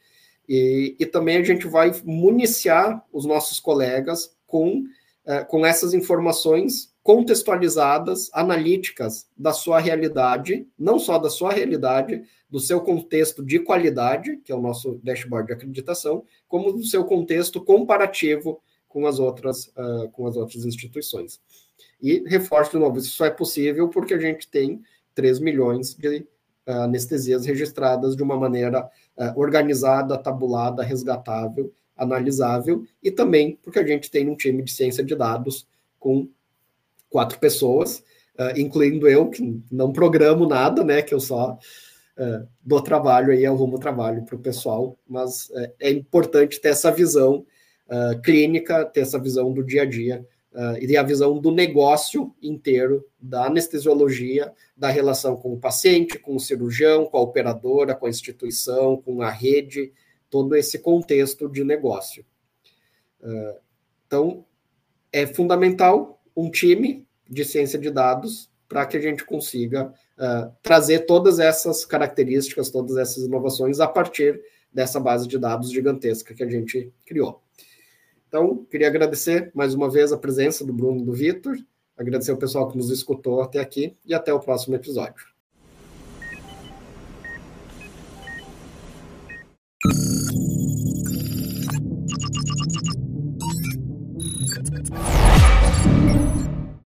E, e também a gente vai municiar os nossos colegas com é, com essas informações contextualizadas, analíticas da sua realidade, não só da sua realidade, do seu contexto de qualidade, que é o nosso dashboard de acreditação, como do seu contexto comparativo com as outras, uh, com as outras instituições. E reforço de novo, isso só é possível porque a gente tem 3 milhões de uh, anestesias registradas de uma maneira uh, organizada, tabulada, resgatável analisável, e também porque a gente tem um time de ciência de dados com quatro pessoas, uh, incluindo eu, que não programo nada, né, que eu só uh, dou trabalho aí, arrumo trabalho para o pessoal, mas uh, é importante ter essa visão clínica, ter essa visão do dia a dia, e a visão do negócio inteiro, da anestesiologia, da relação com o paciente, com o cirurgião, com a operadora, com a instituição, com a rede, todo esse contexto de negócio. Uh, então, é fundamental um time de ciência de dados para que a gente consiga uh, trazer todas essas características, todas essas inovações a partir dessa base de dados gigantesca que a gente criou. Então, queria agradecer mais uma vez a presença do Bruno e do Vitor, agradecer ao pessoal que nos escutou até aqui e até o próximo episódio.